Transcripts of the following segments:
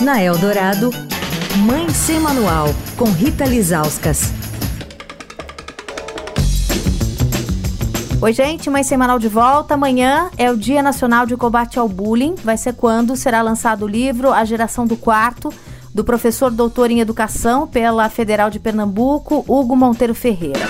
Na Eldorado, Mãe Sem Manual, com Rita Lizauskas. Oi, gente, Mãe Semanal de volta. Amanhã é o Dia Nacional de Combate ao Bullying. Vai ser quando será lançado o livro A Geração do Quarto, do professor doutor em Educação pela Federal de Pernambuco, Hugo Monteiro Ferreira.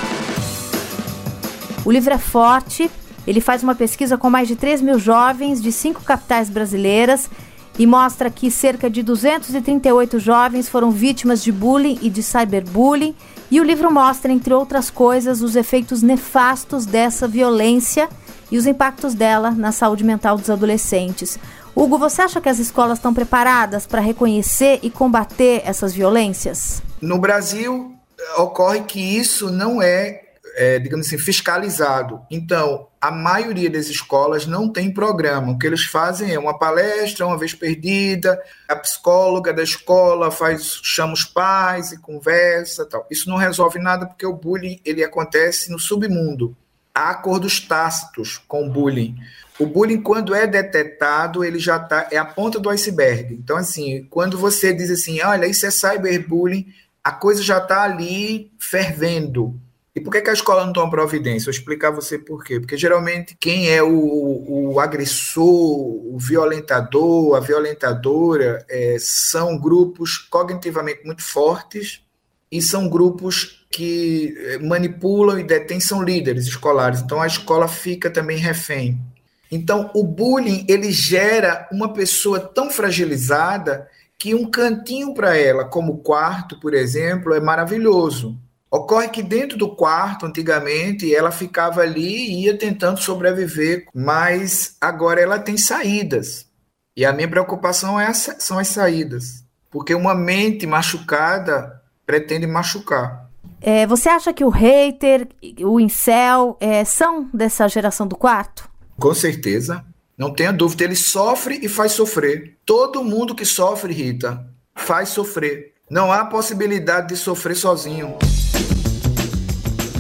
O livro é forte, ele faz uma pesquisa com mais de 3 mil jovens de cinco capitais brasileiras e mostra que cerca de 238 jovens foram vítimas de bullying e de cyberbullying. E o livro mostra, entre outras coisas, os efeitos nefastos dessa violência e os impactos dela na saúde mental dos adolescentes. Hugo, você acha que as escolas estão preparadas para reconhecer e combater essas violências? No Brasil, ocorre que isso não é é, digamos assim, fiscalizado. Então, a maioria das escolas não tem programa. O que eles fazem é uma palestra, uma vez perdida, a psicóloga da escola faz, chama os pais e conversa, tal. Isso não resolve nada porque o bullying ele acontece no submundo. Há acordos tácitos com o bullying. O bullying, quando é detectado, ele já tá, é a ponta do iceberg. Então, assim, quando você diz assim, olha, isso é cyberbullying, a coisa já está ali fervendo e por que, que a escola não toma providência? Vou explicar você por quê. Porque geralmente quem é o, o agressor, o violentador, a violentadora, é, são grupos cognitivamente muito fortes e são grupos que é, manipulam e detêm, são líderes escolares. Então a escola fica também refém. Então o bullying ele gera uma pessoa tão fragilizada que um cantinho para ela, como quarto, por exemplo, é maravilhoso Ocorre que dentro do quarto, antigamente, ela ficava ali e ia tentando sobreviver, mas agora ela tem saídas. E a minha preocupação é essa, são as saídas, porque uma mente machucada pretende machucar. É, você acha que o hater, o incel, é, são dessa geração do quarto? Com certeza. Não tenha dúvida, ele sofre e faz sofrer. Todo mundo que sofre, Rita, faz sofrer. Não há possibilidade de sofrer sozinho.